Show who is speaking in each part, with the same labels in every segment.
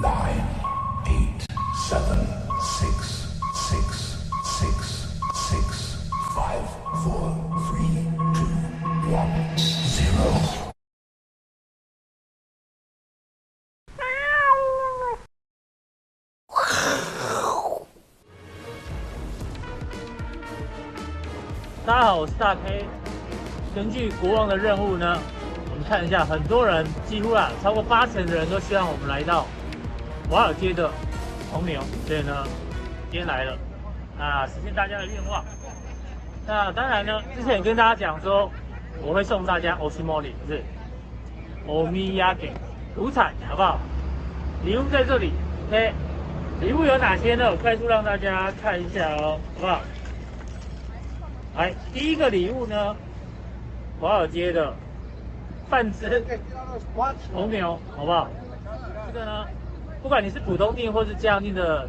Speaker 1: nine, eight, seven, six, six, six, six, five, four, three, two, one, zero.
Speaker 2: 大家好，我是大 K。根据国王的任务呢，我们看一下，很多人几乎啊，超过八成的人都希望我们来到华尔街的红牛，所以呢，今天来了，啊，实现大家的愿望。那当然呢，之前也跟大家讲说，我会送大家欧西莫里，不是欧米亚给五彩，好不好？礼物在这里，OK。礼物有哪些呢？我快速让大家看一下哦，好不好？来，第一个礼物呢，华尔街的半只红牛，好不好？这个呢，不管你是普通订或是加强订的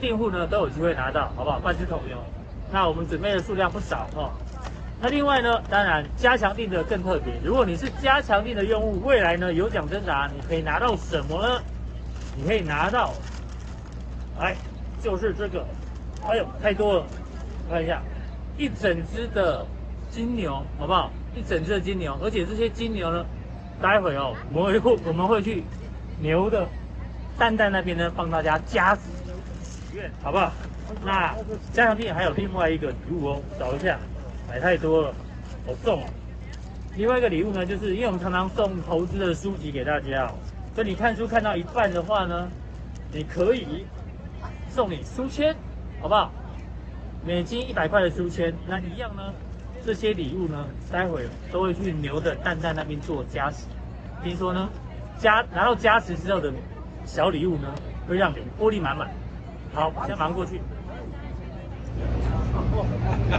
Speaker 2: 订户呢，都有机会拿到，好不好？半只红牛。那我们准备的数量不少哦。那另外呢，当然加强订的更特别。如果你是加强订的用户，未来呢有奖征答，你可以拿到什么呢？你可以拿到。来，就是这个，哎呦，太多了，看一下，一整只的金牛，好不好？一整只的金牛，而且这些金牛呢，待会哦，我们会我们会去牛的蛋蛋那边呢，帮大家加持许愿，好不好？那加上店还有另外一个礼物哦，找一下，买太多了，好重哦。另外一个礼物呢，就是因为我们常常送投资的书籍给大家哦，所以你看书看到一半的话呢，你可以。送你书签，好不好？每斤一百块的书签，那一样呢？这些礼物呢，待会都会去牛的蛋蛋那边做加持。听说呢，加拿到加持之后的小礼物呢，会让你玻璃满满。好，先忙过去。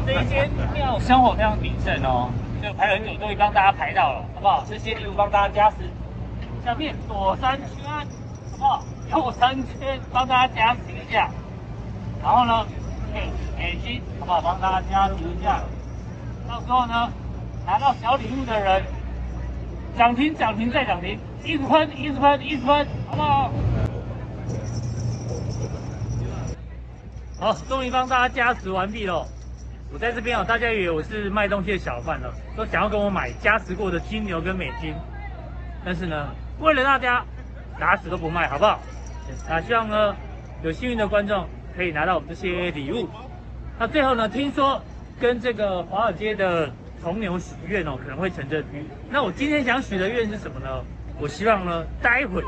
Speaker 2: 这一间庙香火非常鼎盛哦，就排很久，终于帮大家排到了，好不好？这些礼物帮大家加持。下面左三圈，好不好？右三圈，帮大家加持一下。然后呢，对，美金，好不好？帮大家加持一下。到时候呢，拿到小礼物的人，涨停，涨停再涨停，一直喷，一直喷，一直喷，好不好？好，终于帮大家加持完毕了。我在这边哦，大家以为我是卖东西的小贩了，都想要跟我买加持过的金牛跟美金。但是呢，为了大家，打死都不卖，好不好？那希望呢，有幸运的观众可以拿到我们这些礼物。那最后呢，听说跟这个华尔街的铜牛许愿哦，可能会成真。那我今天想许的愿是什么呢？我希望呢，待会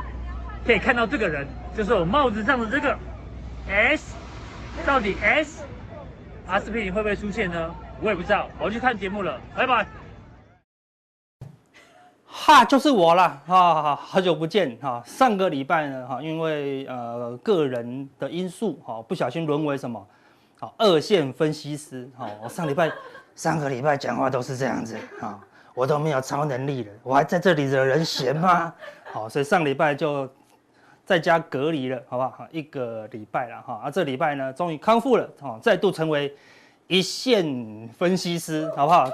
Speaker 2: 可以看到这个人，就是我帽子上的这个 S，到底 S 阿司匹林会不会出现呢？我也不知道，我要去看节目了，拜拜。
Speaker 3: 哈，就是我了哈，好久不见哈。上个礼拜呢哈，因为呃个人的因素哈，不小心沦为什么好二线分析师哈。我上礼拜上个礼拜讲话都是这样子啊，我都没有超能力了，我还在这里惹人嫌吗？好，所以上礼拜就在家隔离了，好不好？一个礼拜了哈，啊这礼拜呢终于康复了哈，再度成为一线分析师，好不好？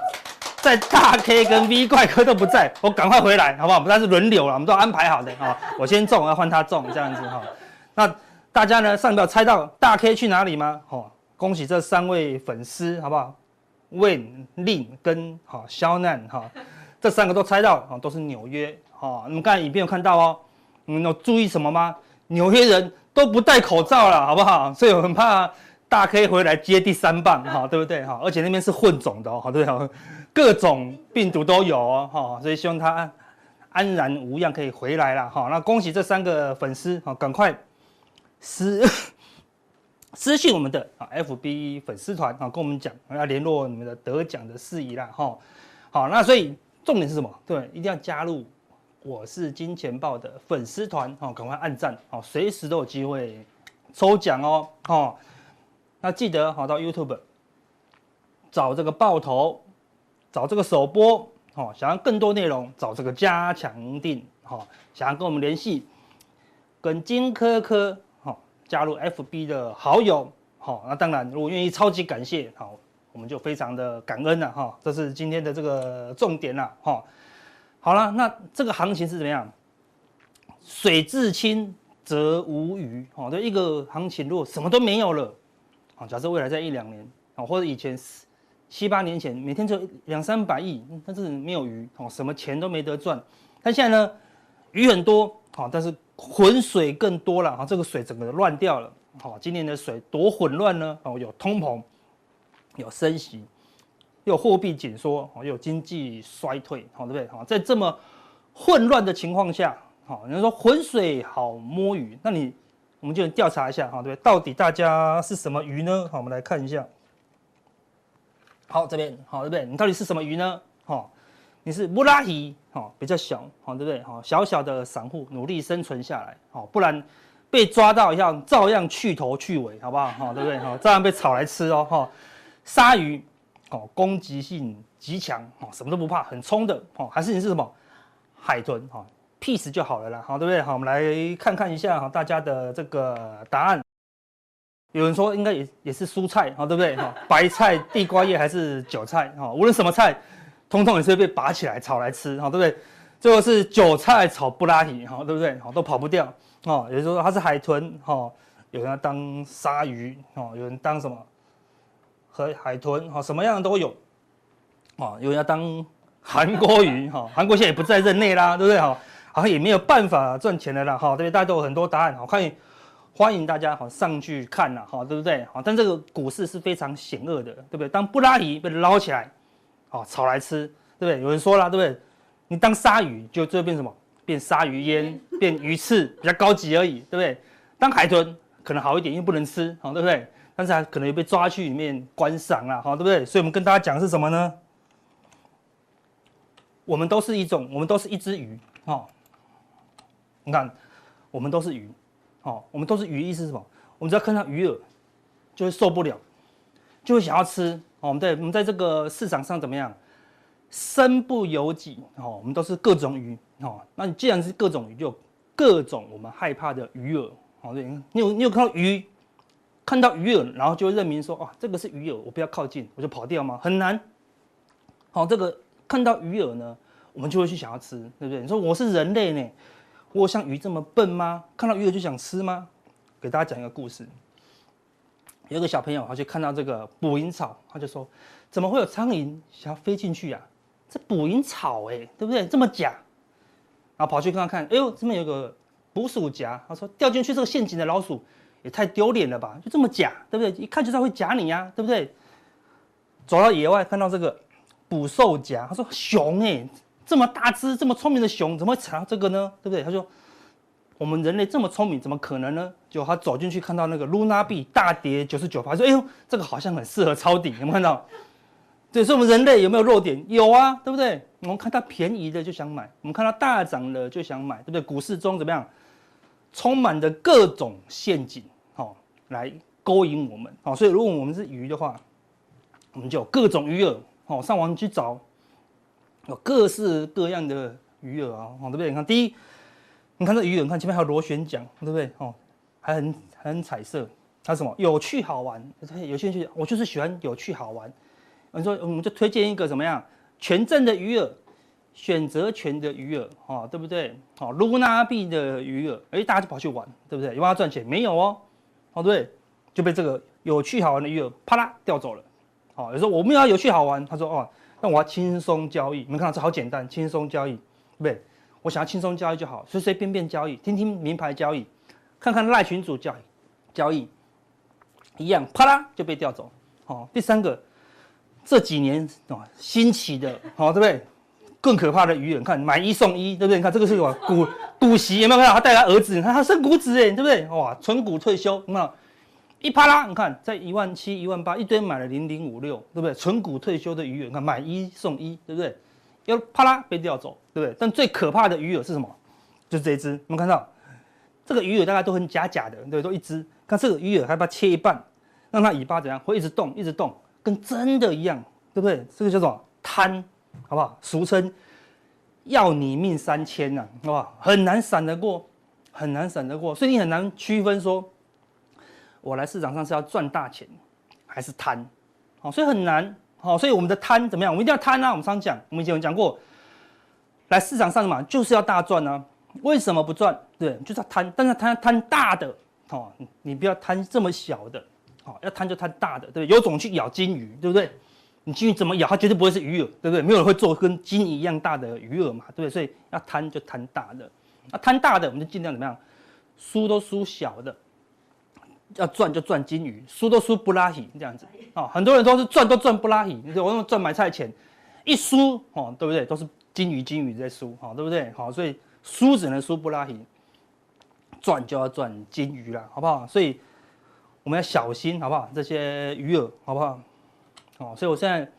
Speaker 3: 在大 K 跟 V 怪哥都不在，我赶快回来，好不好？我们但是轮流了，我们都安排好的啊。我先中，要换他中，这样子哈。那大家呢，上面有猜到大 K 去哪里吗？哦，恭喜这三位粉丝，好不好？Win、Lin 跟好肖难哈，这三个都猜到，啊，都是纽约。哦，你们刚才影片有看到哦，你们有注意什么吗？纽约人都不戴口罩了，好不好？所以我很怕大 K 回来接第三棒，哈，对不对？哈，而且那边是混种的哦，好对不对？各种病毒都有哦，哈，所以希望他安然无恙可以回来了，哈。那恭喜这三个粉丝，哈，赶快私私信我们的啊 FB 粉丝团啊，跟我们讲要联络你们的得奖的事宜啦，哈。好，那所以重点是什么？对，一定要加入我是金钱豹的粉丝团，哦，赶快按赞，好，随时都有机会抽奖哦，哈。那记得好到 YouTube 找这个爆头。找这个首播，哦，想要更多内容，找这个加强錠，哈，想要跟我们联系，跟金科科，加入 FB 的好友，好，那当然，如果愿意，超级感谢，好，我们就非常的感恩了，哈，这是今天的这个重点了，哈，好了，那这个行情是怎么样？水至清则无鱼。哦，这一个行情如果什么都没有了，啊，假设未来在一两年，啊，或者以前七八年前每天就两三百亿，但是没有鱼，哦，什么钱都没得赚。但现在呢，鱼很多，好，但是浑水更多了，哈，这个水整个乱掉了。好，今年的水多混乱呢？哦，有通膨，有升息，又有货币紧缩，哦，又有经济衰退，好，对不对？好，在这么混乱的情况下，好，人家说浑水好摸鱼，那你我们就调查一下，哈，对不对？到底大家是什么鱼呢？好，我们来看一下。好，这边好，对不对？你到底是什么鱼呢？好，你是布拉鱼，好，比较小，好，对不对？好，小小的散户努力生存下来，好，不然。被抓到一样，照样去头去尾，好不好？哈，对不对？哈，照样被炒来吃哦。哈，鲨鱼，哦，攻击性极强，哦，什么都不怕，很冲的，哦，还是你是什么海豚？哈，peace 就好了啦，好，对不对？好，我们来看看一下哈，大家的这个答案。有人说应该也也是蔬菜，哈，对不对？哈，白菜、地瓜叶还是韭菜？哈，无论什么菜，通通也是会被拔起来炒来吃，哈，对不对？最后是韭菜炒布拉提，哈，对不对？好，都跑不掉。哦，也就是说它是海豚，哈，有人要当鲨鱼，哦，有人当什么和海豚，哈，什么样的都有，哦，有人要当韩国鱼，哈，韩国现在也不在任内啦，对不对？哈，好像也没有办法赚钱的啦，哈，对不对？大家都有很多答案，好，欢迎欢迎大家好上去看呐，哈，对不对？好，但这个股市是非常险恶的，对不对？当布拉提被捞起来，哦，炒来吃，对不对？有人说了，对不对？你当鲨鱼就最后变什么？变鲨鱼烟，变鱼翅，比较高级而已，对不对？当海豚可能好一点，因为不能吃，好，对不对？但是还可能也被抓去里面观赏了，好，对不对？所以我们跟大家讲的是什么呢？我们都是一种，我们都是一只鱼，哈。你看，我们都是鱼，好，我们都是鱼，意思是什么？我们只要看到鱼饵，就会受不了，就会想要吃，哦，我们在我们在这个市场上怎么样？身不由己，哦，我们都是各种鱼，哦，那你既然是各种鱼，就各种我们害怕的鱼饵，哦，对，你有你有看到鱼，看到鱼饵，然后就会认明说，哦，这个是鱼饵，我不要靠近，我就跑掉吗？很难，好，这个看到鱼饵呢，我们就会去想要吃，对不对？你说我是人类呢，我像鱼这么笨吗？看到鱼饵就想吃吗？给大家讲一个故事，有个小朋友他就看到这个捕蝇草，他就说，怎么会有苍蝇想要飞进去呀？这捕蝇草哎，对不对？这么假，然后跑去看看，哎呦，这边有个捕鼠夹。他说掉进去这个陷阱的老鼠也太丢脸了吧？就这么假，对不对？一看就知道会夹你呀，对不对？走到野外看到这个捕兽夹，他说熊哎，这么大只、这么聪明的熊，怎么会踩到这个呢？对不对？他说我们人类这么聪明，怎么可能呢？就他走进去看到那个露娜币大跌九十九趴，说哎呦，这个好像很适合抄底，有没有看到？对，所以我们人类有没有弱点？有啊，对不对？我们看到便宜的就想买，我们看到大涨的就想买，对不对？股市中怎么样？充满着各种陷阱，好，来勾引我们，好，所以如果我们是鱼的话，我们就有各种鱼饵，好，上网去找，有各式各样的鱼饵啊，好，对不对？你看第一，你看这鱼饵，你看前面还有螺旋桨，对不对？哦，还很很彩色，它什么？有趣好玩，有兴趣，我就是喜欢有趣好玩。我们说，我们就推荐一个怎么样？权证的鱼饵，选择权的鱼饵，哦，对不对？好，露娜币的鱼饵，哎，大家就跑去玩，对不对？有没有赚钱？没有哦，哦，对，就被这个有趣好玩的鱼饵啪啦掉走了。好，有时候我们要有趣好玩，他说哦，那我要轻松交易。你们看到这好简单，轻松交易，对不对？我想要轻松交易就好，随随便便交易，听听名牌交易，看看赖群主交易，交易一样，啪啦就被调走。好，第三个。这几年啊，兴起的，好，对不对？更可怕的鱼饵，看买一送一，对不对？你看这个是什么股股息，有没有看到？他带他儿子，你看他生股子，哎，对不对？哇，存股退休，那？一啪啦，你看在一万七、一万八，一堆买了零零五六，对不对？存股退休的鱼饵，你看买一送一，对不对？要啪啦被调走，对不对？但最可怕的鱼饵是什么？就是这一只，我们看到这个鱼饵大概都很假假的，对？都一只，看这个鱼饵还把它切一半，让它尾巴怎样？会一直动，一直动。跟真的一样，对不对？这个叫做贪，好不好？俗称要你命三千呐，好不好？很难闪得过，很难闪得过，所以你很难区分说，我来市场上是要赚大钱，还是贪？好，所以很难。好，所以我们的贪怎么样？我们一定要贪啊！我们常讲，我们以前有讲过，来市场上嘛，就是要大赚啊。为什么不赚？对，就是要贪，但是贪贪大的哦，你不要贪这么小的，哦，要贪就贪大的，对不对？有种去咬金鱼，对不对？你金鱼怎么咬，它绝对不会是鱼饵，对不对？没有人会做跟金鱼一样大的鱼饵嘛，对不对？所以要贪就贪大的，那贪大的我们就尽量怎么样？输都输小的，要赚就赚金鱼，输都输不拉稀这样子啊。很多人都是赚都赚不拉稀，你说我用赚买菜钱，一输哦，对不对？都是金鱼金鱼在输，好，对不对？好，所以输只能输不拉稀，赚就要赚金鱼啦，好不好？所以我们要小心，好不好？这些鱼饵，好不好？好，所以我现在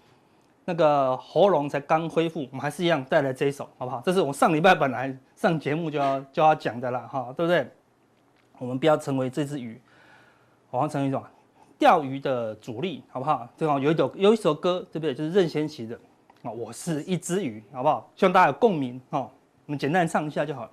Speaker 3: 那个喉咙才刚恢复，我们还是一样带来这一首，好不好？这是我上礼拜本来上节目就要就要讲的啦，哈，对不对？我们不要成为这只鱼，好像成为一种钓鱼的主力，好不好？正好有一首有一首歌，对不对？就是任贤齐的啊，我是一只鱼，好不好？希望大家有共鸣哦。我们简单唱一下就好了。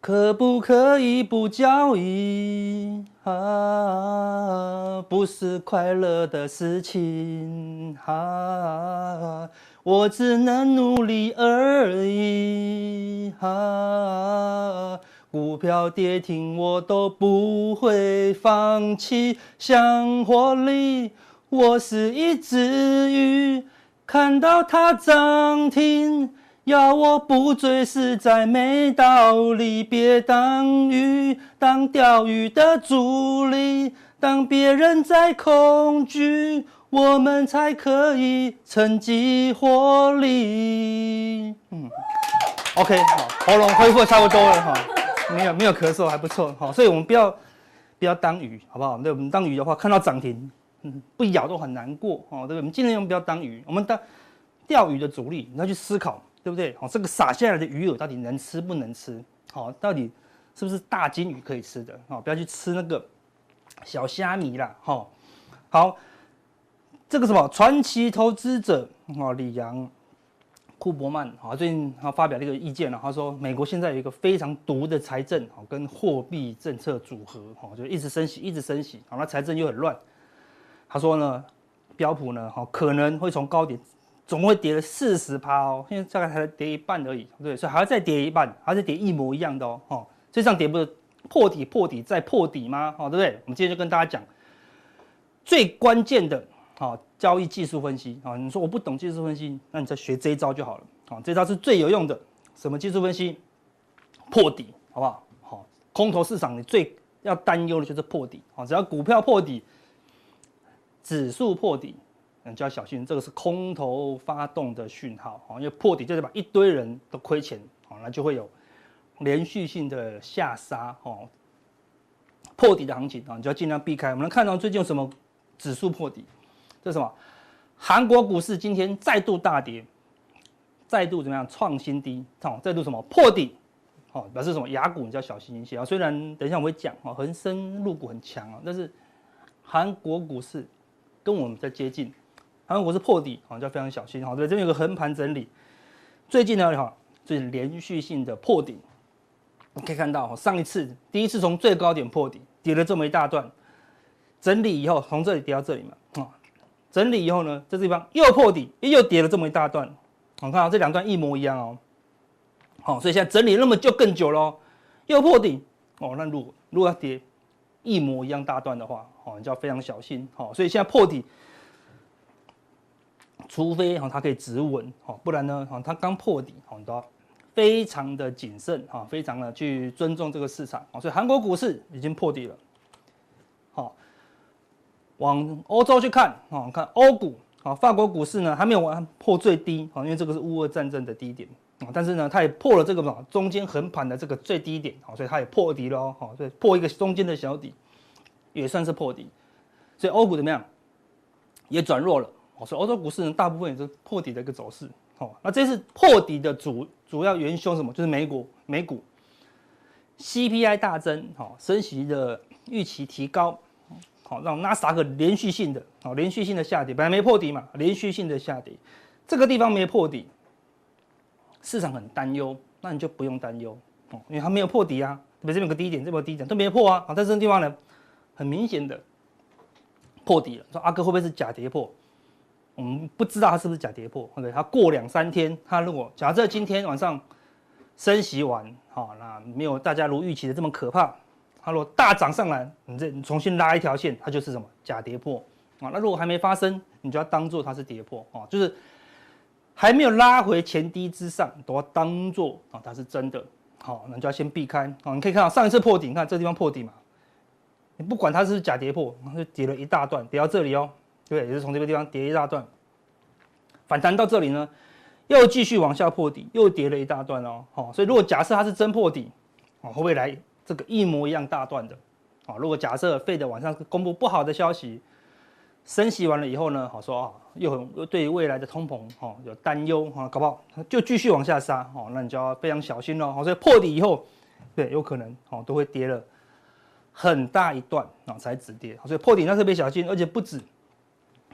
Speaker 3: 可不可以不交易啊？不是快乐的事情啊，我只能努力而已啊。股票跌停我都不会放弃，想获利，我是一只鱼，看到它涨停，要我不追实在没道理。别当鱼，当钓鱼的主力，当别人在恐惧，我们才可以趁机获利。嗯，OK，好，喉咙恢复差不多了哈。没有没有咳嗽还不错哈，所以我们不要不要当鱼好不好？对，我们当鱼的话，看到涨停，嗯，不咬都很难过哦，对不对？我们尽量不要当鱼，我们当钓鱼的主力，你要去思考，对不对？哦，这个撒下来的鱼饵到底能吃不能吃？好，到底是不是大金鱼可以吃的？哦，不要去吃那个小虾米啦，哈。好，这个什么传奇投资者哦，李阳。库伯曼啊，最近他发表了一个意见了，他说美国现在有一个非常毒的财政啊，跟货币政策组合哈，就一直升息，一直升息，好，那财政又很乱。他说呢，标普呢，哈，可能会从高点总会跌了四十趴哦，现在大概才跌一半而已，对，所以还要再跌一半，还要再跌一模一样的哦，哈，这上跌不是破底、破底再破底吗？哦，对不对？我们今天就跟大家讲最关键的。好，交易技术分析啊，你说我不懂技术分析，那你再学这一招就好了。好，这招是最有用的。什么技术分析？破底，好不好？好，空头市场你最要担忧的就是破底。好，只要股票破底，指数破底，你就要小心，这个是空头发动的讯号。好，因为破底就是把一堆人都亏钱，好，那就会有连续性的下杀。哦，破底的行情啊，你就要尽量避开。我们来看到最近有什么指数破底？这什么？韩国股市今天再度大跌，再度怎么样创新低？好，再度什么破底？好，表示什么？亚股你就要小心一些啊。虽然等一下我会讲啊，恒生入股很强啊，但是韩国股市跟我们在接近，韩国股市破底啊，就要非常小心哈。对，这边有个横盘整理，最近呢哈，最近连续性的破底，你可以看到哈上一次第一次从最高点破底，跌了这么一大段，整理以后从这里跌到这里嘛，啊。整理以后呢，这地方又破底，又跌了这么一大段。我看到这两段一模一样哦。好，所以现在整理那么就更久喽，又破底哦。那如果如果要跌一模一样大段的话，哦，你就要非常小心。好，所以现在破底，除非哈它可以止稳，好，不然呢，哈它刚破底，好，你都要非常的谨慎，哈，非常的去尊重这个市场。所以韩国股市已经破底了。好往欧洲去看啊，看欧股啊，法国股市呢还没有完破最低啊，因为这个是乌俄战争的低点啊，但是呢，它也破了这个嘛中间横盘的这个最低点啊，所以它也破底了哦，所以破一个中间的小底，也算是破底，所以欧股怎么样？也转弱了哦，所以欧洲股市呢大部分也是破底的一个走势哦。那这次破底的主主要元凶什么？就是美股，美股 CPI 大增，哈，升息的预期提高。好，让纳斯达克连续性的，好，连续性的下跌，本来没破底嘛，连续性的下跌，这个地方没破底，市场很担忧，那你就不用担忧，哦，因为它没有破底啊，这边有个低点，这边低点都没破啊，好，但是这个地方呢，很明显的破底了，说阿哥会不会是假跌破？我们不知道它是不是假跌破，OK，它过两三天，它如果假设今天晚上升息完，好，那没有大家如预期的这么可怕。它如果大涨上来，你这你重新拉一条线，它就是什么假跌破啊？那如果还没发生，你就要当做它是跌破啊，就是还没有拉回前低之上，都要当做啊它是真的。好，那就要先避开啊。你可以看到上一次破顶，你看这地方破底嘛，你不管它是假跌破，它就跌了一大段，跌到这里哦，对，也是从这个地方跌一大段，反弹到这里呢，又继续往下破底，又跌了一大段哦。好，所以如果假设它是真破底，啊，会不会来这个一模一样大段的？啊，如果假设 Fed 晚上公布不好的消息，升息完了以后呢，好说啊，又很又对未来的通膨哈有担忧哈，搞不好就继续往下杀哦，那你就要非常小心了。好，所以破底以后，对，有可能哦都会跌了很大一段啊才止跌。所以破底那特别小心，而且不止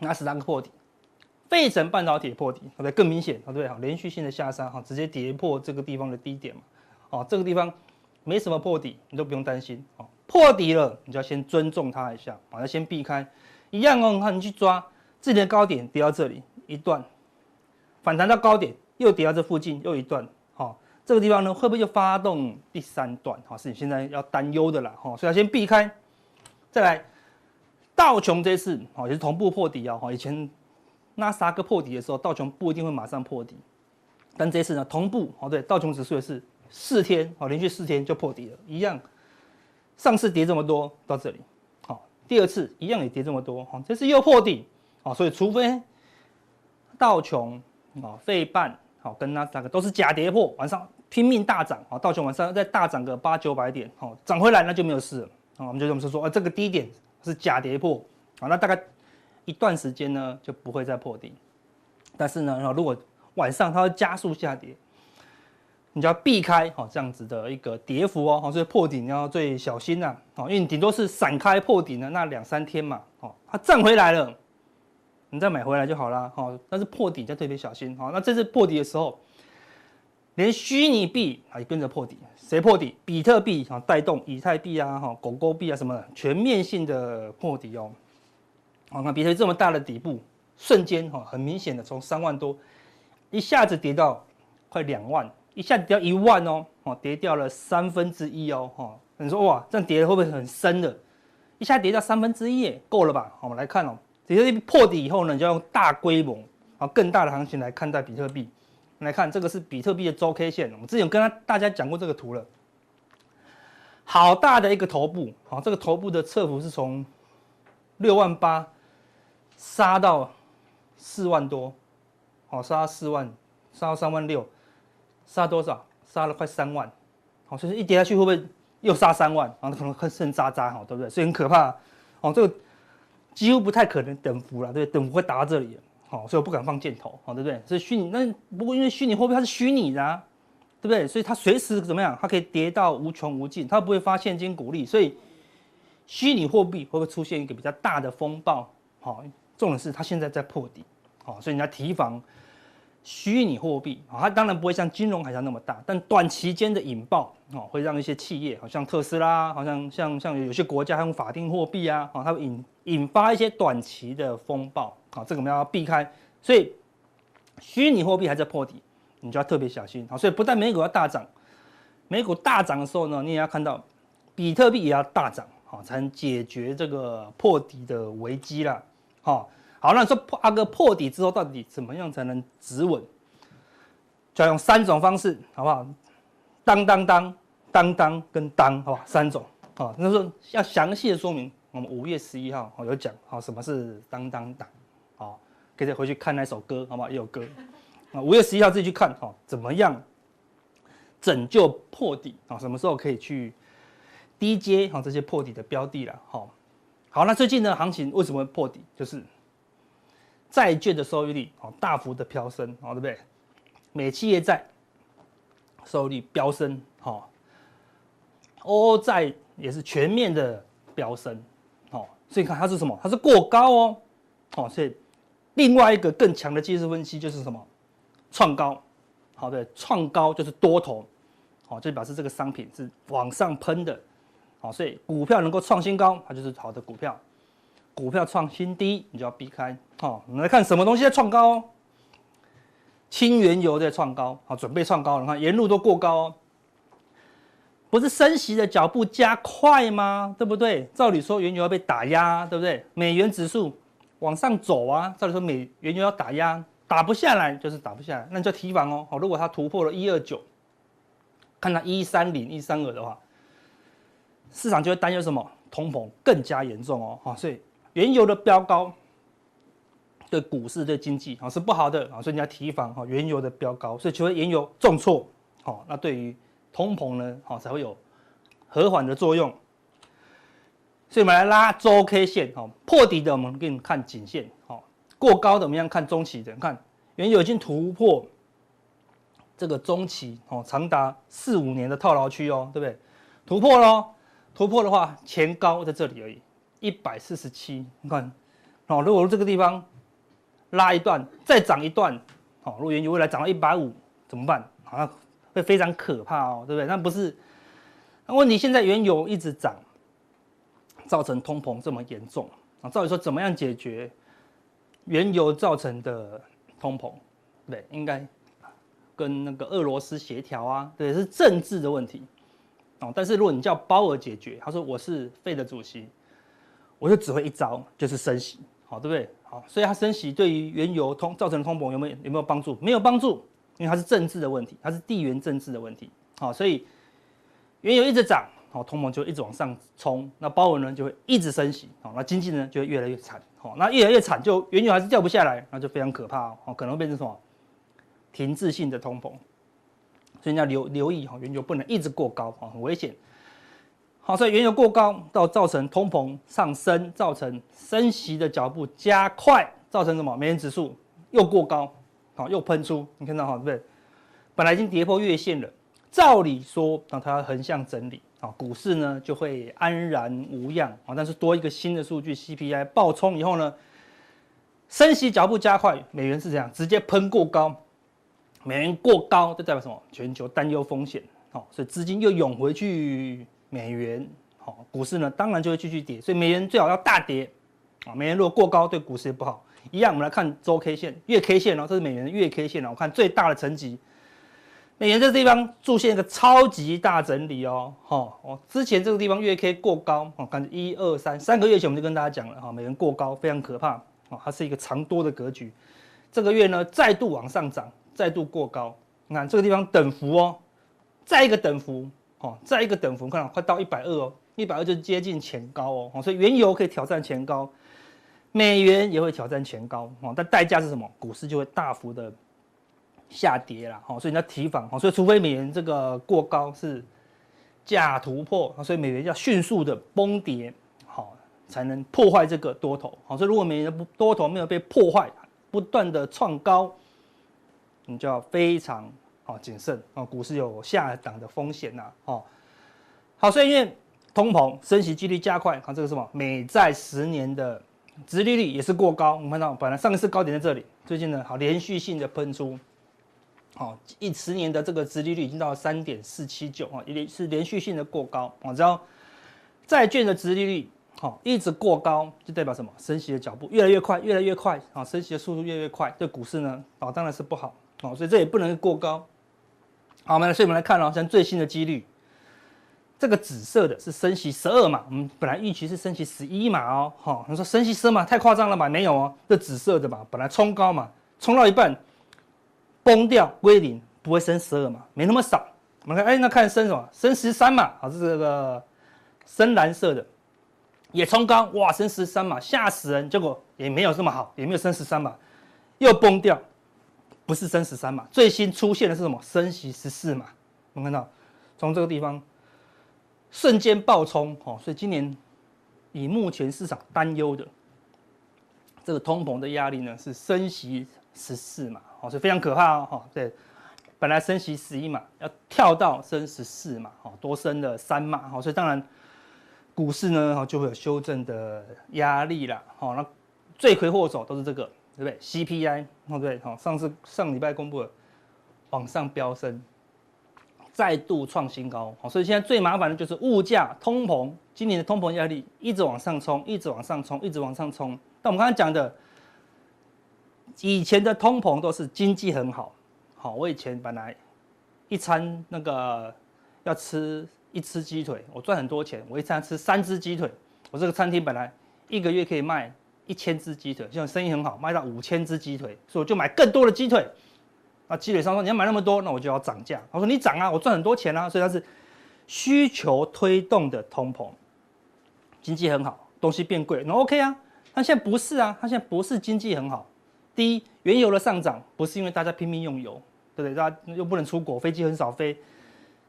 Speaker 3: 纳斯达克破底。费城半导体破底，对？更明显，对不对？好，连续性的下杀，哈，直接跌破这个地方的低点嘛，哦，这个地方没什么破底，你都不用担心，哦，破底了，你就要先尊重它一下，把它先避开，一样哦，你看你去抓自己的高点跌到这里一段，反弹到高点又跌到这附近又一段，好，这个地方呢会不会就发动第三段？好，是你现在要担忧的啦，哈，所以要先避开，再来道琼这次，好，也是同步破底啊，哈，以前。那三个破底的时候，道琼不一定会马上破底，但这次呢，同步哦，对，道琼指数也是四天哦，连续四天就破底了，一样。上次跌这么多到这里，好，第二次一样也跌这么多，好，这次又破底，好，所以除非道琼啊、费半好跟那三个都是假跌破，晚上拼命大涨，好，道琼晚上再大涨个八九百点，好，涨回来那就没有事了，啊，我们就这么说说，啊，这个低点是假跌破，好，那大概。一段时间呢就不会再破底，但是呢，如果晚上它会加速下跌，你就要避开哦这样子的一个跌幅哦，所以破底你要最小心呐，哦，因为你顶多是闪开破底的那两三天嘛，哦，它站回来了，你再买回来就好了，哦，但是破底就特别小心，哦，那这次破底的时候，连虚拟币啊也跟着破底，谁破底？比特币啊带动以太币啊，哈，狗狗币啊什么的，全面性的破底哦。好，看比特币这么大的底部，瞬间哈，很明显的从三万多一下子跌到快两万，一下子跌到一万哦，哦，跌掉了三分之一哦，哈，你说哇，这样跌会不会很深的？一下跌掉三分之一，够了吧？我们来看哦，比特币破底以后呢，你就要用大规模啊，更大的行情来看待比特币。来看这个是比特币的周 K 线，我们之前跟他大家讲过这个图了，好大的一个头部，好，这个头部的侧幅是从六万八。杀到四万多，好，杀到四万，杀到三万六，杀多少？杀了快三万，好，所以一跌下去会不会又杀三万？然后可能会剩渣渣，好，对不对？所以很可怕，哦，这个几乎不太可能等幅了，对不对？等幅会打到这里，好，所以我不敢放箭头，好，对不对？所以虚拟，那不过因为虚拟货币它是虚拟的，啊，对不对？所以它随时怎么样？它可以跌到无穷无尽，它不会发现金股利，所以虚拟货币会不会出现一个比较大的风暴？好。重点是它现在在破底，好，所以你要提防虚拟货币，啊，它当然不会像金融海啸那么大，但短期间的引爆，哦，会让一些企业，好像特斯拉，好像像像有些国家还用法定货币啊，啊，它会引引发一些短期的风暴，啊，这个我们要避开。所以虚拟货币还在破底，你就要特别小心，啊，所以不但美股要大涨，美股大涨的时候呢，你也要看到比特币也要大涨，好，才能解决这个破底的危机啦。好，好，那说破阿哥破底之后，到底怎么样才能止稳？就要用三种方式，好不好？当当当当当跟当，好吧，三种。好，那说要详细的说明，我们五月十一号有讲，好，什么是当当当？好，可以回去看那首歌，好不好？也有歌。啊，五月十一号自己去看，好，怎么样拯救破底？啊，什么时候可以去低接？好，这些破底的标的了，好。好，那最近的行情为什么会破底？就是债券的收益率哦大幅的飙升，哦对不对？美企业债收益率飙升，好，欧债也是全面的飙升，好，所以看它是什么？它是过高哦，好，所以另外一个更强的技术分析就是什么？创高，好的，创高就是多头，好，就表示这个商品是往上喷的。好，所以股票能够创新高，它就是好的股票；股票创新低，你就要避开。好，我们来看什么东西在创高哦。轻原油在创高，好，准备创高了，你看沿路都过高哦。不是升息的脚步加快吗？对不对？照理说原油要被打压，对不对？美元指数往上走啊，照理说美原油要打压，打不下来就是打不下来，那你就提防哦。好，如果它突破了一二九，看它一三零、一三二的话，市场就会担忧什么？通膨更加严重哦。好，所以原油的飙高对股市、对经济啊是不好的啊，所以你要提防哈原油的飙高，所以除非原油重挫，好，那对于通膨呢，好才会有和缓的作用，所以我们来拉周 K 线，好破底的我们给你看颈线，好过高的我们要看中期的，看原油已经突破这个中期，哦长达四五年的套牢区哦，对不对？突破喽，突破的话前高在这里而已，一百四十七，你看，哦如果这个地方拉一段，再涨一段，好如果原油未来涨到一百五怎么办？好。会非常可怕哦，对不对？那不是，那问题现在原油一直涨，造成通膨这么严重啊？照理说怎么样解决原油造成的通膨？对，应该跟那个俄罗斯协调啊，对，是政治的问题哦。但是如果你叫鲍尔解决，他说我是费的主席，我就只会一招，就是升息，好，对不对？好，所以它升息对于原油通造成通膨有没有有没有帮助？没有帮助。因为它是政治的问题，它是地缘政治的问题，好，所以原油一直涨，好，通膨就一直往上冲，那鲍尔呢就会一直升息，好，那经济呢就会越来越惨，好，那越来越惨，就原油还是掉不下来，那就非常可怕哦，可能会变成什么停滞性的通膨，所以你要留留意哈，原油不能一直过高啊，很危险，好，所以原油过高到造成通膨上升，造成升息的脚步加快，造成什么？美元指数又过高。好，又喷出，你看到哈，对不对？本来已经跌破月线了，照理说，啊，它横向整理，啊，股市呢就会安然无恙，啊，但是多一个新的数据 CPI 暴冲以后呢，升息脚步加快，美元是这样，直接喷过高，美元过高，就代表什么？全球担忧风险，好，所以资金又涌回去美元，好，股市呢当然就会继续跌，所以美元最好要大跌，啊，美元如果过高，对股市也不好。一样，我们来看周 K 线、月 K 线哦，这是美元的月 K 线哦。我看最大的层级，美元这个地方出现一个超级大整理哦，哈哦，之前这个地方月 K 过高哦，看一二三三个月前我们就跟大家讲了哈，美元过高非常可怕哦，它是一个长多的格局。这个月呢再度往上涨，再度过高，你看这个地方等幅哦，再一个等幅哦，再一个等幅，看到快到一百二哦，一百二就接近前高哦，所以原油可以挑战前高。美元也会挑战前高哦，但代价是什么？股市就会大幅的下跌了哦，所以你要提防哦。所以除非美元这个过高是假突破，所以美元要迅速的崩跌，好才能破坏这个多头。好，所以如果美元的多头没有被破坏，不断的创高，你就要非常好谨慎哦，股市有下档的风险呐哦。好，所以因为通膨升息几率加快，看这个什么美债十年的。殖利率也是过高，我们看到本来上一次高点在这里，最近呢好连续性的喷出，好一十年的这个殖利率已经到了三点四七九啊，也是连续性的过高啊，只要债券的殖利率好一直过高，就代表什么？升息的脚步越来越快，越来越快啊，升息的速度越来越快，对股市呢啊当然是不好啊，所以这也不能过高。好，我们来，所以我们来看哦，像最新的几率。这个紫色的是升息十二码，我们本来预期是升息十一码哦，哈，你说升息十二码太夸张了吧？没有哦，这紫色的嘛，本来冲高嘛，冲到一半崩掉归零，不会升十二码，没那么少。我们看，哎，那看升什么？升十三码，好，是这个深蓝色的也冲高，哇，升十三码，吓死人，结果也没有这么好，也没有升十三码，又崩掉，不是升十三嘛，最新出现的是什么？升息十四嘛，我们看到从这个地方。瞬间暴冲，哦，所以今年以目前市场担忧的这个通膨的压力呢，是升息十四嘛，哦，所以非常可怕哦，哈，对，本来升息十一嘛，要跳到升十四嘛，哦，多升了三嘛，哦，所以当然股市呢，哦就会有修正的压力啦，哦，那罪魁祸首都是这个，对不对？CPI，哦，对，好，上次上礼拜公布了往上飙升。再度创新高，好，所以现在最麻烦的就是物价通膨，今年的通膨压力一直往上冲，一直往上冲，一直往上冲。但我们刚才讲的，以前的通膨都是经济很好，好，我以前本来一餐那个要吃一只鸡腿，我赚很多钱，我一餐吃三只鸡腿，我这个餐厅本来一个月可以卖一千只鸡腿，现在生意很好，卖到五千只鸡腿，所以我就买更多的鸡腿。那鸡腿商说你要买那么多，那我就要涨价。我说你涨啊，我赚很多钱啊，所以它是需求推动的通膨，经济很好，东西变贵，那 OK 啊。它现在不是啊，它现在不是经济很好。第一，原油的上涨不是因为大家拼命用油，对不对？大家又不能出国，飞机很少飞，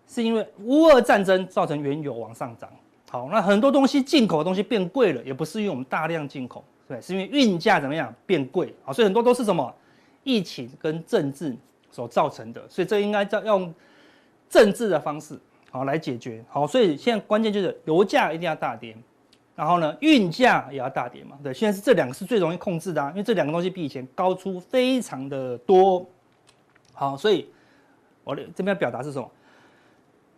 Speaker 3: 是因为乌俄战争造成原油往上涨。好，那很多东西进口的东西变贵了，也不是因为我们大量进口，对，是因为运价怎么样变贵啊？所以很多都是什么？疫情跟政治所造成的，所以这应该要用政治的方式好来解决。好，所以现在关键就是油价一定要大跌，然后呢，运价也要大跌嘛。对，现在是这两个是最容易控制的啊，因为这两个东西比以前高出非常的多。好，所以我这边表达是什么？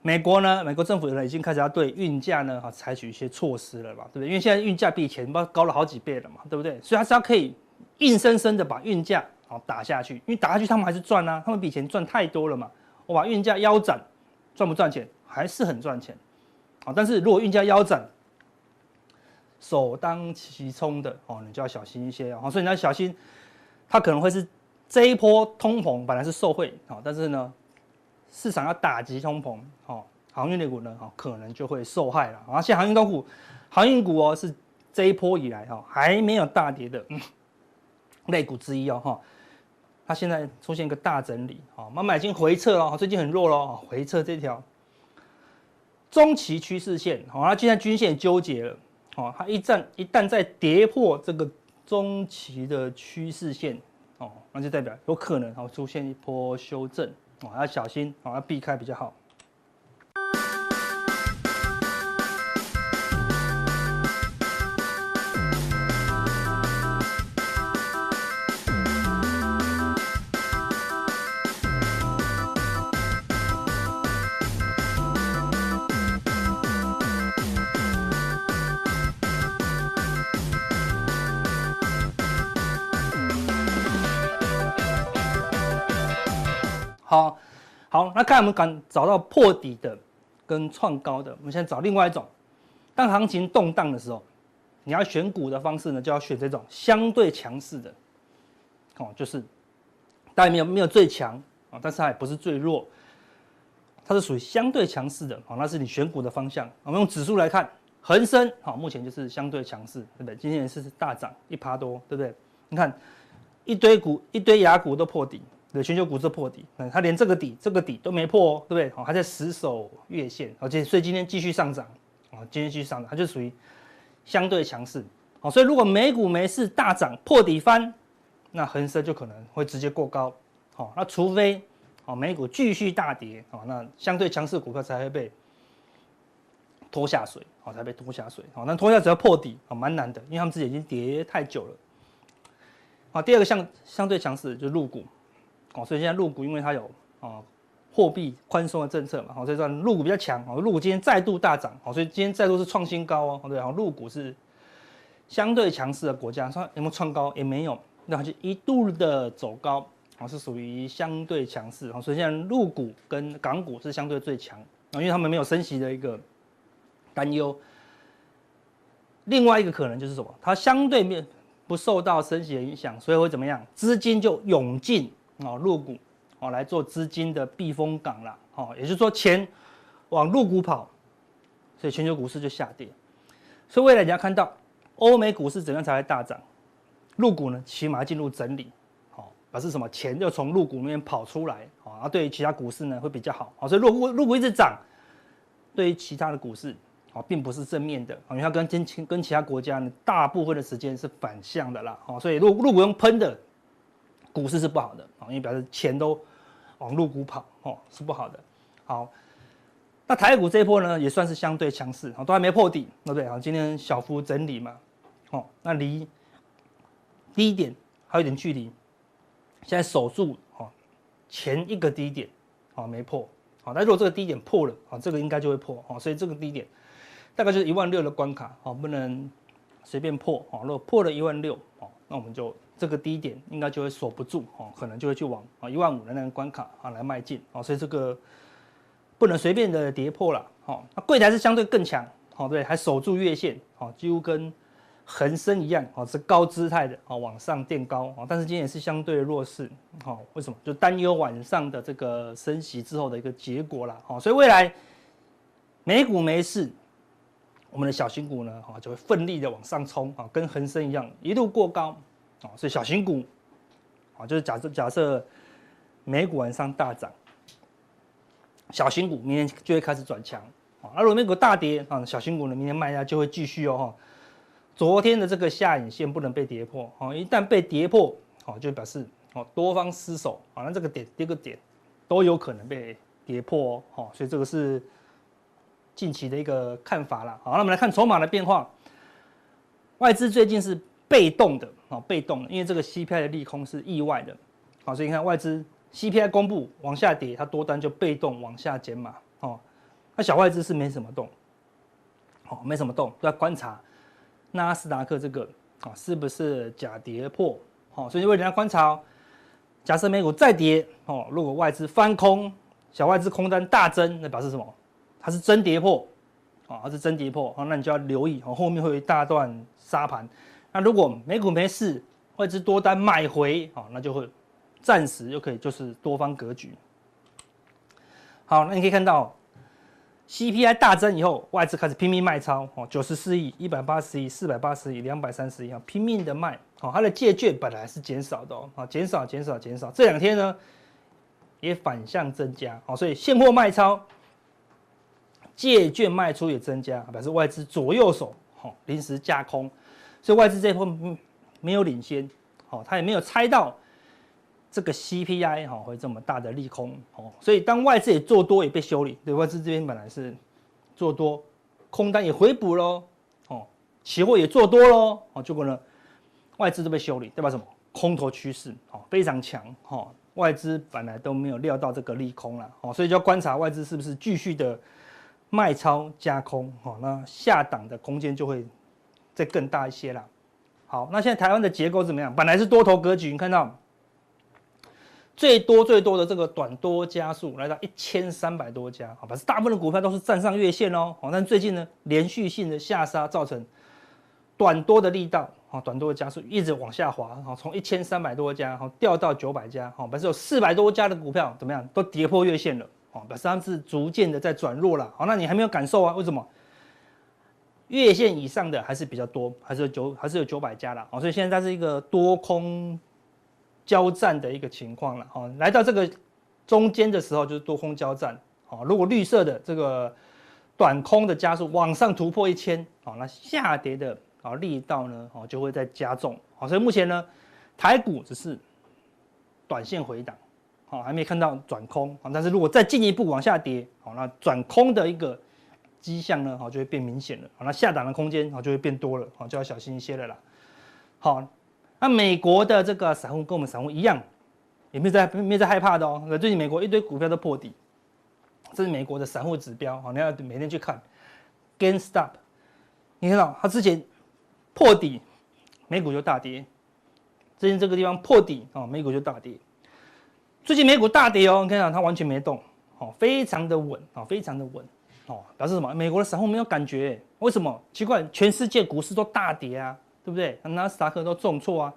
Speaker 3: 美国呢，美国政府呢已经开始要对运价呢哈采取一些措施了嘛，对不对？因为现在运价比以前高了好几倍了嘛，对不对？所以它是要可以硬生生的把运价。好打下去，因为打下去他们还是赚啊，他们比以前赚太多了嘛。我把运价腰斩，赚不赚钱？还是很赚钱。好，但是如果运价腰斩，首当其冲的哦，你就要小心一些哦。所以你要小心，它可能会是这一波通膨本来是受惠，好，但是呢，市场要打击通膨，哦，航运类股呢，哦，可能就会受害了。而且航运股，航运股哦，是这一波以来哈还没有大跌的类股之一哦，哈。它现在出现一个大整理，好，慢慢已经回撤了，最近很弱了，回撤这条中期趋势线，好，它现在均线纠结了，好，它一旦一旦再跌破这个中期的趋势线，哦，那就代表有可能哦出现一波修正，哦，要小心，哦，要避开比较好。好，好，那看我们敢找到破底的跟创高的，我们现在找另外一种。当行情动荡的时候，你要选股的方式呢，就要选这种相对强势的。哦，就是当然没有没有最强啊，但是它也不是最弱，它是属于相对强势的。好，那是你选股的方向。我们用指数来看，恒生好，目前就是相对强势，对不对？今天也是大涨一趴多，对不对？你看一堆股一堆牙股都破底。全球股市破底，嗯，它连这个底、这个底都没破哦，对不对？好，还在死守月线，而且所以今天继续上涨，啊，今天继续上涨，它就属于相对强势，好，所以如果美股没事大涨破底翻，那恒生就可能会直接过高，好，那除非好美股继续大跌，好，那相对强势股票才会被拖下水，好，才被拖下水，好，那拖下只要破底，啊，蛮难的，因为他们自己已经跌太久了，好，第二个相相对强势就是陆股。哦，所以现在陆股因为它有啊货币宽松的政策嘛，好，所以说陆股比较强，哦，陆股今天再度大涨，好，所以今天再度是创新高哦，对，好，陆股是相对强势的国家，说有没有创高也没有，那就一度的走高，好，是属于相对强势，好，所以现在陆股跟港股是相对最强，啊，因为他们没有升息的一个担忧，另外一个可能就是什么，它相对面不受到升息的影响，所以会怎么样，资金就涌进。哦，入股哦来做资金的避风港啦，哦，也就是说钱往入股跑，所以全球股市就下跌。所以未来你要看到欧美股市怎样才会大涨，入股呢起码进入整理，哦，表示什么？钱就从入股里面跑出来，哦，啊，对于其他股市呢会比较好，哦，所以入股入股一直涨，对于其他的股市哦并不是正面的，因为它跟跟跟其他国家呢大部分的时间是反向的啦，哦，所以陆陆股用喷的。股市是不好的啊，因为表示钱都往陆股跑哦，是不好的。好，那台股这一波呢，也算是相对强势，都还没破底，对不对？好，今天小幅整理嘛，哦，那离低点还有一点距离，现在守住哦，前一个低点哦没破，好，那如果这个低点破了啊，这个应该就会破哦，所以这个低点大概就是一万六的关卡哦，不能随便破哦，如果破了一万六哦，那我们就。这个低点应该就会守不住哦，可能就会去往啊一万五的那个关卡啊来迈进哦，所以这个不能随便的跌破了哦。那柜台是相对更强哦，对，还守住月线哦，几乎跟恒生一样哦，是高姿态的哦，往上垫高哦，但是今天也是相对弱势哦，为什么？就担忧晚上的这个升息之后的一个结果啦哦，所以未来美股没事。我们的小新股呢，哈，就会奋力的往上冲，啊，跟恒生一样，一路过高，啊，所以小型股，啊，就是假设假设美股晚上大涨，小型股明天就会开始转强，啊，而如果美股大跌，啊，小型股呢，明天卖压就会继续哦，哈，昨天的这个下影线不能被跌破，啊，一旦被跌破，哦，就表示哦多方失守，啊，那这个点，这个点都有可能被跌破哦，哈，所以这个是。近期的一个看法了，好，那我们来看筹码的变化。外资最近是被动的，啊，被动的，因为这个 CPI 的利空是意外的，好，所以你看外资 CPI 公布往下跌，它多单就被动往下减码，哦，那小外资是没什么动，哦，没什么动，都在观察纳斯达克这个啊是不是假跌破，好，所以为了要观察哦，假设美股再跌，哦，如果外资翻空，小外资空单大增，那表示什么？它是真跌破，啊，它是真跌破，啊，那你就要留意，哦，后面会有一大段杀盘。那如果美股没事，外资多单买回，啊，那就会暂时又可以就是多方格局。好，那你可以看到，CPI 大增以后，外资开始拼命卖超，哦，九十四亿、一百八十亿、四百八十亿、两百三十亿，啊，拼命的卖，哦，它的借券本来是减少的，哦，啊，减少、减少、减少，这两天呢也反向增加，哦，所以现货卖超。借券卖出也增加，表示外资左右手好临时架空，所以外资这一波没有领先，好，他也没有猜到这个 CPI 哈会这么大的利空哦，所以当外资也做多也被修理，对外资这边本来是做多，空单也回补喽，哦，期货也做多喽，哦，结果呢外资都被修理，代表什么？空头趋势哦非常强哈，外资本来都没有料到这个利空了，哦，所以就要观察外资是不是继续的。卖超加空，哦，那下档的空间就会再更大一些啦。好，那现在台湾的结构怎么样？本来是多头格局，你看到最多最多的这个短多家数来到一千三百多家，好，但是大部分的股票都是站上月线哦。好，但最近呢，连续性的下杀造成短多的力道，好，短多的家数一直往下滑，好，从一千三百多家，好，掉到九百家，好，本是有四百多家的股票怎么样？都跌破月线了。表示他们是逐渐的在转弱了，好，那你还没有感受啊？为什么？月线以上的还是比较多，还是有九，还是有九百家了，哦，所以现在是一个多空交战的一个情况了，哦，来到这个中间的时候就是多空交战，哦，如果绿色的这个短空的加速往上突破一千，哦，那下跌的啊力道呢，哦就会再加重，好，所以目前呢台股只是短线回档。好，还没看到转空，但是如果再进一步往下跌，好，那转空的一个迹象呢，好，就会变明显了，好，那下档的空间，好，就会变多了，好，就要小心一些了啦。好，那美国的这个散户跟我们散户一样，也没在没在害怕的哦。最近美国一堆股票都破底，这是美国的散户指标，好，你要每天去看 Gains top，你看到它之前破底，美股就大跌，最近这个地方破底，啊，美股就大跌。最近美股大跌哦，你看到它完全没动，哦，非常的稳，哦，非常的稳，哦，表示什么？美国的散户没有感觉，为什么？奇怪，全世界股市都大跌啊，对不对？纳斯达克都重挫啊，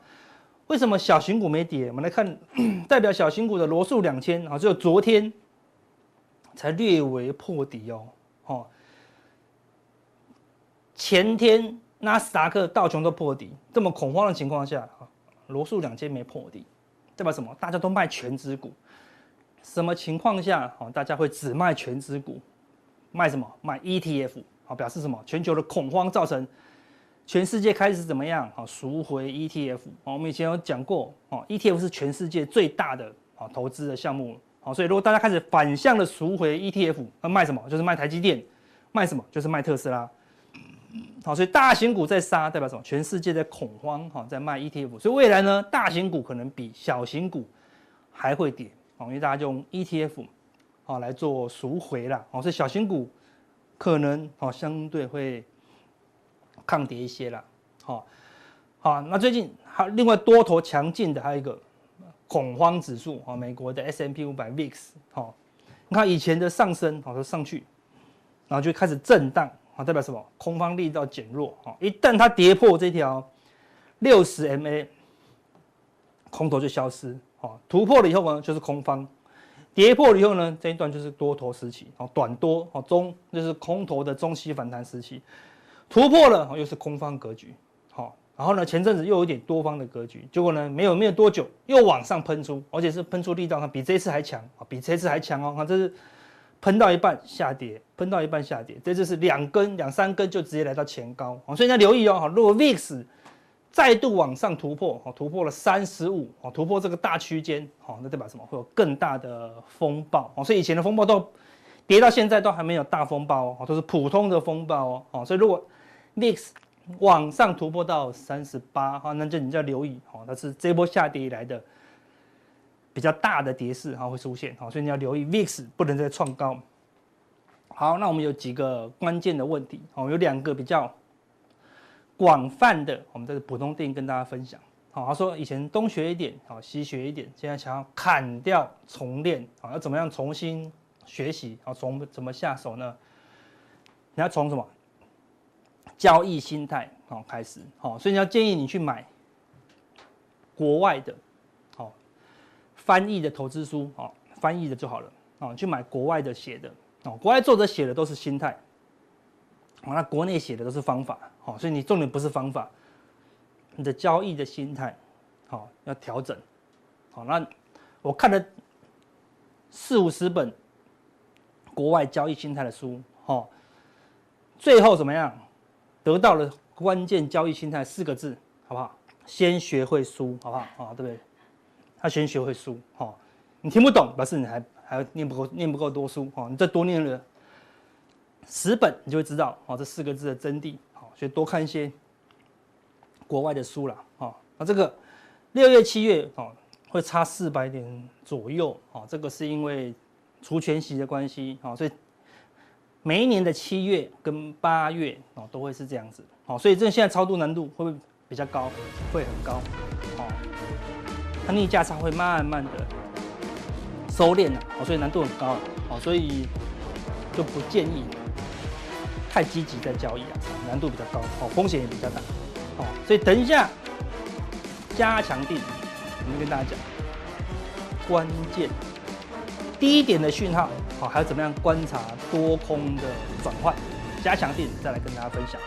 Speaker 3: 为什么小型股没跌？我们来看 代表小型股的罗素两千，啊，只有昨天才略微破底哦，哦，前天纳斯达克道琼都破底，这么恐慌的情况下，罗素两千没破底。代表什么？大家都卖全值股，什么情况下哦？大家会只卖全值股，卖什么？卖 ETF，好，表示什么？全球的恐慌造成全世界开始怎么样？好，赎回 ETF。好我们以前有讲过，哦，ETF 是全世界最大的啊投资的项目，好，所以如果大家开始反向的赎回 ETF，那卖什么？就是卖台积电，卖什么？就是卖特斯拉。好，所以大型股在杀，代表什么？全世界在恐慌，哈，在卖 ETF。所以未来呢，大型股可能比小型股还会跌，哦，因为大家就用 ETF，好来做赎回啦，哦，所以小型股可能哦相对会抗跌一些啦，好，好，那最近还另外多头强劲的还有一个恐慌指数啊，美国的 S M P 五百 VIX 好，你看以前的上升好，都上去，然后就开始震荡啊，代表什么？空方力道减弱啊，一旦它跌破这条六十 MA，空头就消失啊，突破了以后呢，就是空方。跌破了以后呢，这一段就是多头时期，哦，短多，哦，中就是空头的中期反弹时期，突破了，又是空方格局，好，然后呢，前阵子又有点多方的格局，结果呢，没有没有多久又往上喷出，而且是喷出力道，比这次还强，啊，比这次还强哦，看这是喷到一半下跌，喷到一半下跌，这次是两根两三根就直接来到前高，所以大家留意哦，如果 VIX 再度往上突破，哦，突破了三十五，哦，突破这个大区间，哦，那代表什么？会有更大的风暴，哦，所以以前的风暴都跌到现在都还没有大风暴哦，都是普通的风暴哦，哦，所以如果 VIX 往上突破到三十八，哈，那就你就要留意，哦，它是这波下跌以来的比较大的跌势，哈，会出现，哦，所以你要留意 VIX 不能再创高。好，那我们有几个关键的问题，哦，有两个比较。广泛的，我们这个普通电影跟大家分享。好，他说以前东学一点，好西学一点，现在想要砍掉重练，好，要怎么样重新学习？好，从怎么下手呢？你要从什么交易心态好开始？好，所以你要建议你去买国外的，好翻译的投资书，好翻译的就好了，好去买国外的写的，哦，国外作者写的都是心态。好，那国内写的都是方法，好，所以你重点不是方法，你的交易的心态，好，要调整，好，那我看了四五十本国外交易心态的书，哦，最后怎么样？得到了关键交易心态四个字，好不好？先学会输，好不好？啊，对不对？他先学会输，好，你听不懂，表示你还还念不够，念不够多书，哦，你再多念了。十本你就会知道哦，这四个字的真谛。好，所以多看一些国外的书了。好，那这个六月、七月哦，会差四百点左右。哦，这个是因为除权息的关系。好，所以每一年的七月跟八月哦，都会是这样子。好，所以这现在超度难度会不会比较高？会很高。哦，它逆价差会慢慢的收敛了。好，所以难度很高。好，所以就不建议。太积极在交易啊，难度比较高，哦，风险也比较大，哦，所以等一下加强定，我们跟大家讲关键低点的讯号，好，还有怎么样观察多空的转换，加强定再来跟大家分享。